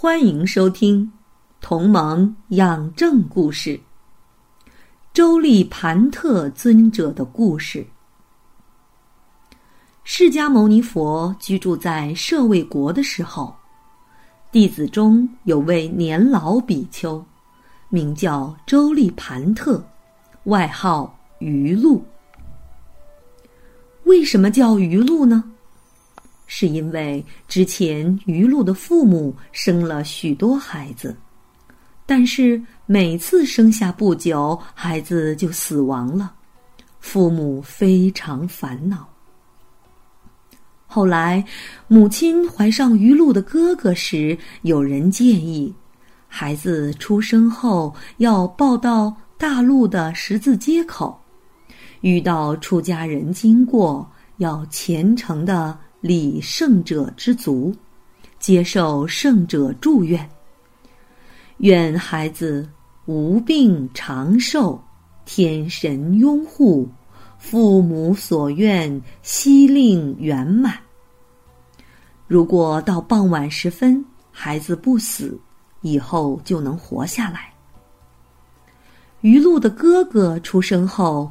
欢迎收听《同盟养正故事》——周利盘特尊者的故事。释迦牟尼佛居住在舍卫国的时候，弟子中有位年老比丘，名叫周利盘特，外号鱼鹿。为什么叫鱼鹿呢？是因为之前鱼鹿的父母生了许多孩子，但是每次生下不久，孩子就死亡了，父母非常烦恼。后来，母亲怀上鱼鹿的哥哥时，有人建议，孩子出生后要抱到大陆的十字街口，遇到出家人经过，要虔诚的。礼圣者之足，接受圣者祝愿，愿孩子无病长寿，天神拥护，父母所愿悉令圆满。如果到傍晚时分孩子不死，以后就能活下来。鱼露的哥哥出生后。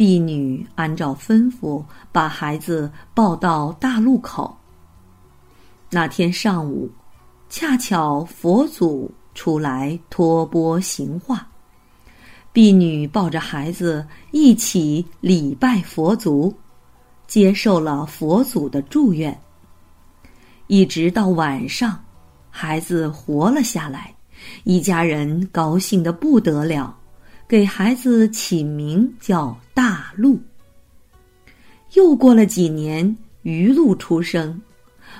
婢女按照吩咐，把孩子抱到大路口。那天上午，恰巧佛祖出来托钵行化，婢女抱着孩子一起礼拜佛祖，接受了佛祖的祝愿。一直到晚上，孩子活了下来，一家人高兴的不得了。给孩子起名叫大路。又过了几年，鱼露出生，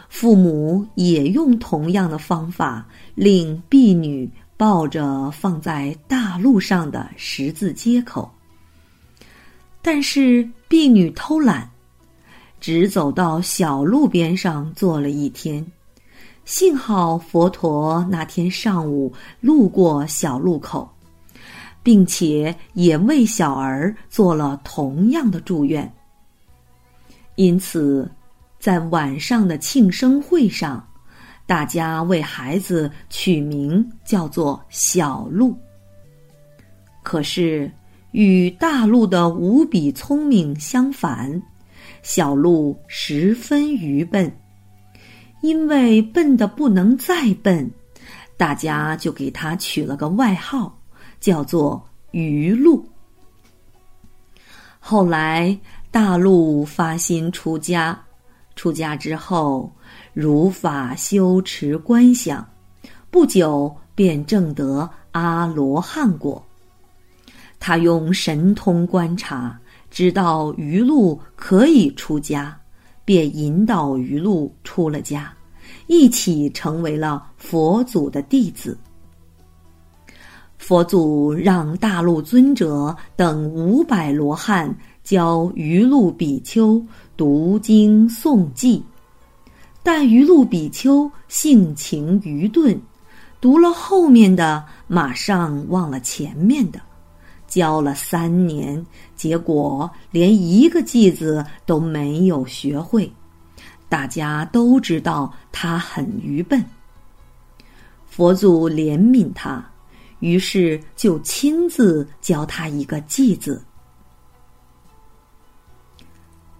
父母也用同样的方法，令婢女抱着放在大路上的十字街口。但是婢女偷懒，只走到小路边上坐了一天。幸好佛陀那天上午路过小路口。并且也为小儿做了同样的祝愿。因此，在晚上的庆生会上，大家为孩子取名叫做小鹿。可是，与大鹿的无比聪明相反，小鹿十分愚笨。因为笨的不能再笨，大家就给他取了个外号。叫做鱼露。后来大陆发心出家，出家之后如法修持观想，不久便证得阿罗汉果。他用神通观察，知道鱼露可以出家，便引导鱼露出了家，一起成为了佛祖的弟子。佛祖让大陆尊者等五百罗汉教鱼鹿比丘读经诵记，但鱼鹿比丘性情愚钝，读了后面的马上忘了前面的，教了三年，结果连一个偈子都没有学会。大家都知道他很愚笨，佛祖怜悯他。于是就亲自教他一个“记”字：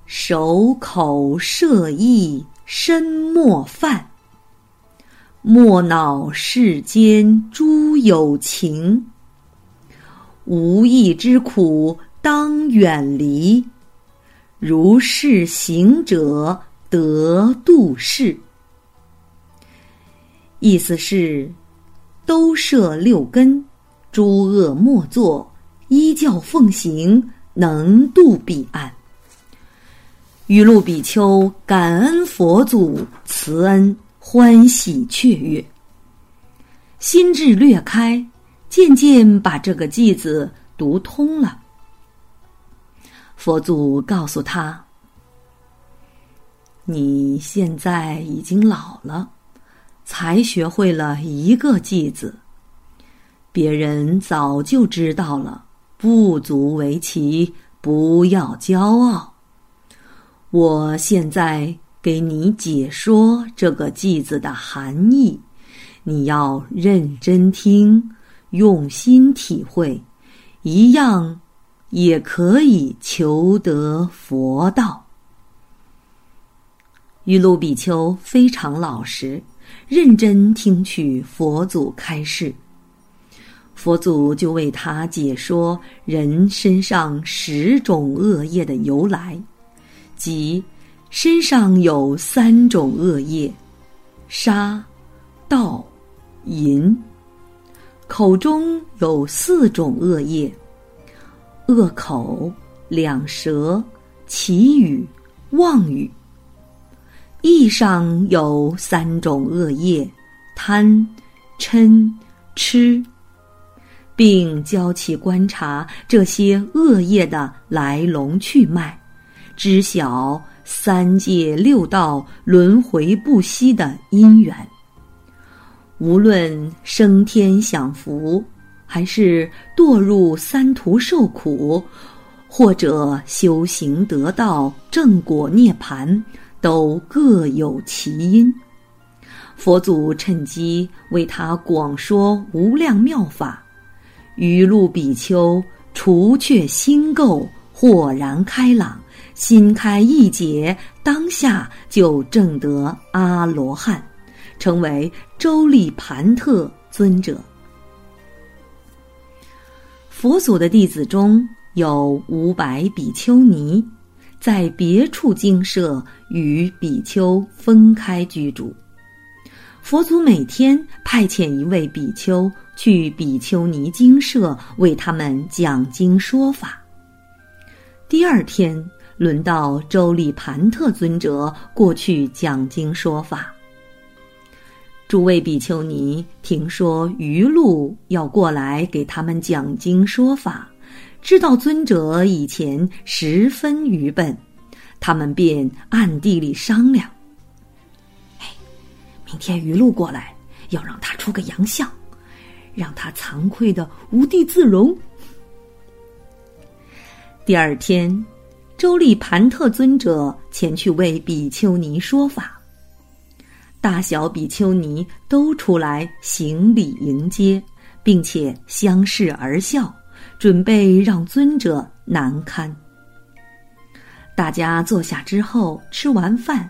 守口摄意，身莫犯；莫恼世间诸有情。无益之苦当远离，如是行者得度世。意思是。都摄六根，诸恶莫作，依教奉行，能渡彼岸。雨露比丘感恩佛祖慈恩，欢喜雀跃，心智略开，渐渐把这个偈子读通了。佛祖告诉他：“你现在已经老了，才学会了一个偈子，别人早就知道了，不足为奇，不要骄傲。我现在给你解说这个偈子的含义。”你要认真听，用心体会，一样也可以求得佛道。玉露比丘非常老实，认真听取佛祖开示。佛祖就为他解说人身上十种恶业的由来，即身上有三种恶业：杀、盗。淫，口中有四种恶业：恶口、两舌、绮语、妄语；意上有三种恶业：贪、嗔、痴，并教其观察这些恶业的来龙去脉，知晓三界六道轮回不息的因缘。无论升天享福，还是堕入三途受苦，或者修行得道正果涅盘，都各有其因。佛祖趁机为他广说无量妙法，雨露比丘除却心垢，豁然开朗，心开意解，当下就证得阿罗汉。成为周利盘特尊者。佛祖的弟子中有五百比丘尼，在别处精舍与比丘分开居住。佛祖每天派遣一位比丘去比丘尼精舍为他们讲经说法。第二天轮到周利盘特尊者过去讲经说法。诸位比丘尼听说余路要过来给他们讲经说法，知道尊者以前十分愚笨，他们便暗地里商量：“哎，明天余路过来，要让他出个洋相，让他惭愧的无地自容。”第二天，周利盘特尊者前去为比丘尼说法。大小比丘尼都出来行礼迎接，并且相视而笑，准备让尊者难堪。大家坐下之后，吃完饭，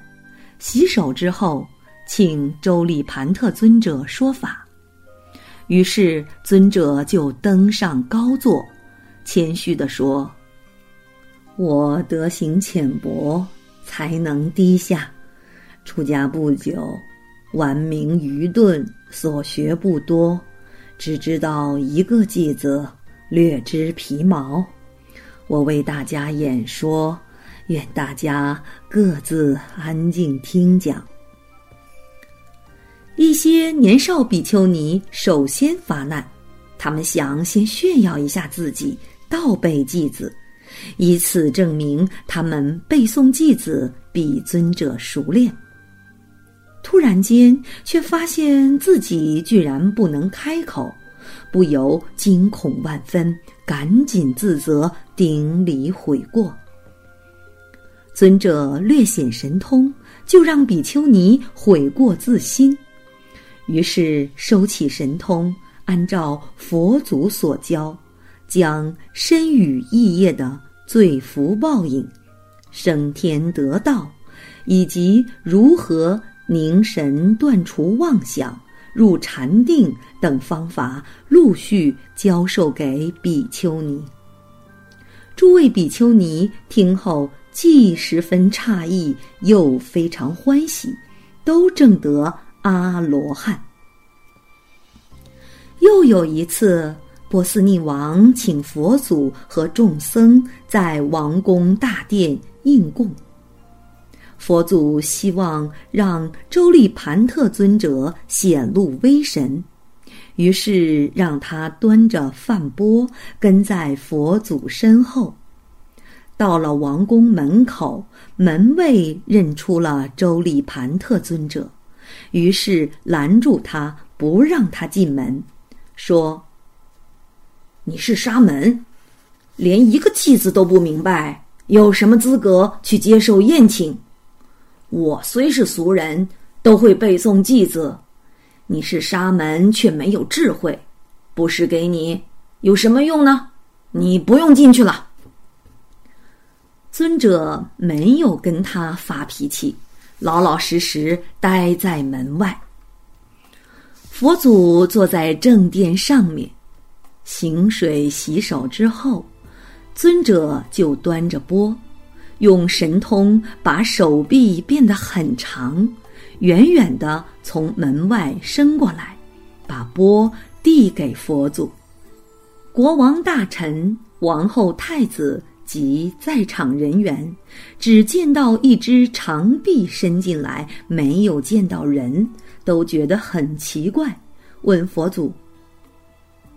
洗手之后，请周利盘特尊者说法。于是尊者就登上高座，谦虚地说：“我德行浅薄，才能低下。”出家不久，顽冥愚钝，所学不多，只知道一个偈子，略知皮毛。我为大家演说，愿大家各自安静听讲。一些年少比丘尼首先发难，他们想先炫耀一下自己倒背偈子，以此证明他们背诵偈子比尊者熟练。突然间，却发现自己居然不能开口，不由惊恐万分，赶紧自责，顶礼悔过。尊者略显神通，就让比丘尼悔过自新。于是收起神通，按照佛祖所教，将身语意业的罪福报应、升天得道，以及如何。凝神断除妄想、入禅定等方法，陆续教授给比丘尼。诸位比丘尼听后，既十分诧异，又非常欢喜，都证得阿罗汉。又有一次，波斯匿王请佛祖和众僧在王宫大殿应供。佛祖希望让周利盘特尊者显露威神，于是让他端着饭钵跟在佛祖身后。到了王宫门口，门卫认出了周利盘特尊者，于是拦住他，不让他进门，说：“你是沙门，连一个偈子都不明白，有什么资格去接受宴请？我虽是俗人，都会背诵偈子。你是沙门，却没有智慧，布施给你有什么用呢？你不用进去了。”尊者没有跟他发脾气，老老实实待在门外。佛祖坐在正殿上面，行水洗手之后，尊者就端着钵，用神通把手臂变得很长，远远的从门外伸过来，把钵递给佛祖。国王、大臣、王后、太子。及在场人员，只见到一只长臂伸进来，没有见到人，都觉得很奇怪，问佛祖：“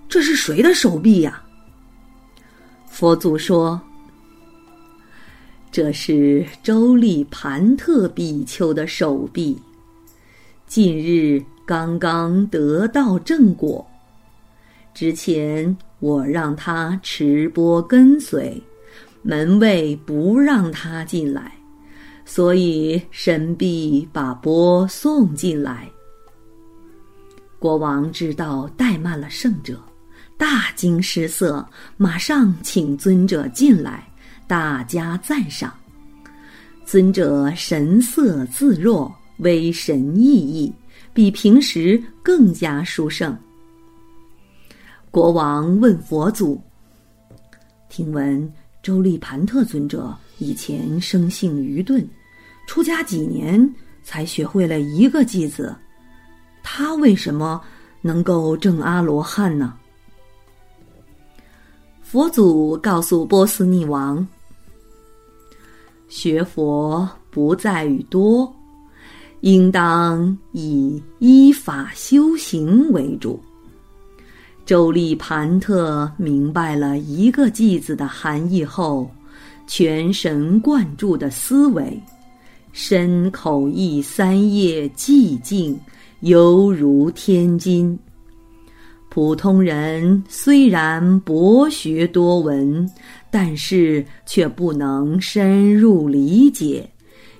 这是谁的手臂呀？”佛祖说：“这是周利盘特比丘的手臂，近日刚刚得到正果，之前我让他持钵跟随。”门卫不让他进来，所以神臂把钵送进来。国王知道怠慢了圣者，大惊失色，马上请尊者进来，大加赞赏。尊者神色自若，威神奕奕，比平时更加殊胜。国王问佛祖：“听闻？”周利盘特尊者以前生性愚钝，出家几年才学会了一个偈子，他为什么能够证阿罗汉呢？佛祖告诉波斯匿王：学佛不在于多，应当以依法修行为主。周利盘特明白了一个偈字的含义后，全神贯注的思维，身口意三业寂静，犹如天津。普通人虽然博学多闻，但是却不能深入理解，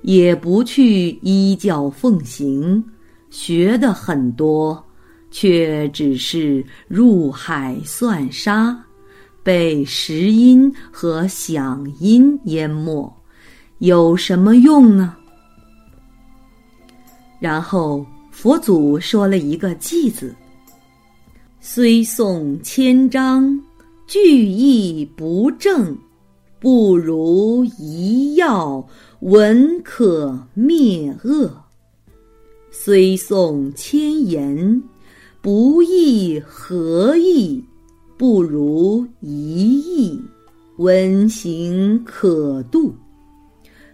也不去依教奉行，学的很多。却只是入海算沙，被识音和响音淹没，有什么用呢？然后佛祖说了一个偈子：“虽诵千章，句意不正，不如一药，文可灭恶。虽诵千言。”不义何意？不如一意文行可度。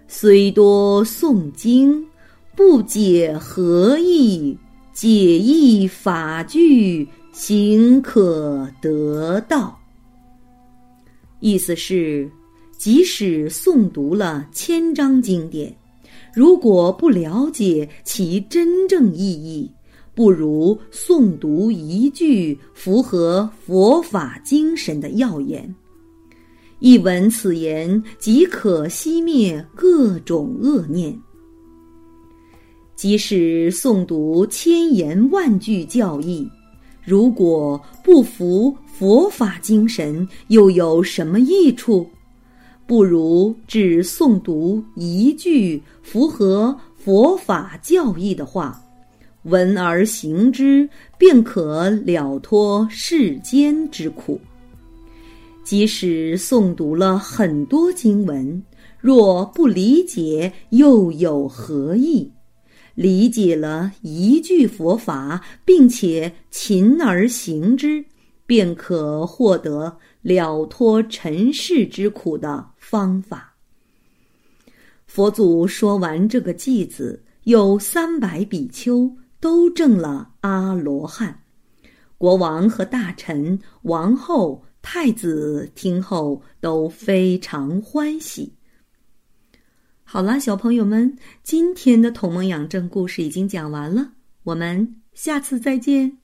虽多诵经，不解何意？解意法句，行可得道。意思是，即使诵读了千章经典，如果不了解其真正意义。不如诵读一句符合佛法精神的要言，一闻此言即可熄灭各种恶念。即使诵读千言万句教义，如果不服佛法精神，又有什么益处？不如只诵读一句符合佛法教义的话。闻而行之，便可了脱世间之苦。即使诵读了很多经文，若不理解，又有何益？理解了一句佛法，并且勤而行之，便可获得了脱尘世之苦的方法。佛祖说完这个偈子，有三百比丘。都证了阿罗汉，国王和大臣、王后、太子听后都非常欢喜。好啦，小朋友们，今天的《同盟养正》故事已经讲完了，我们下次再见。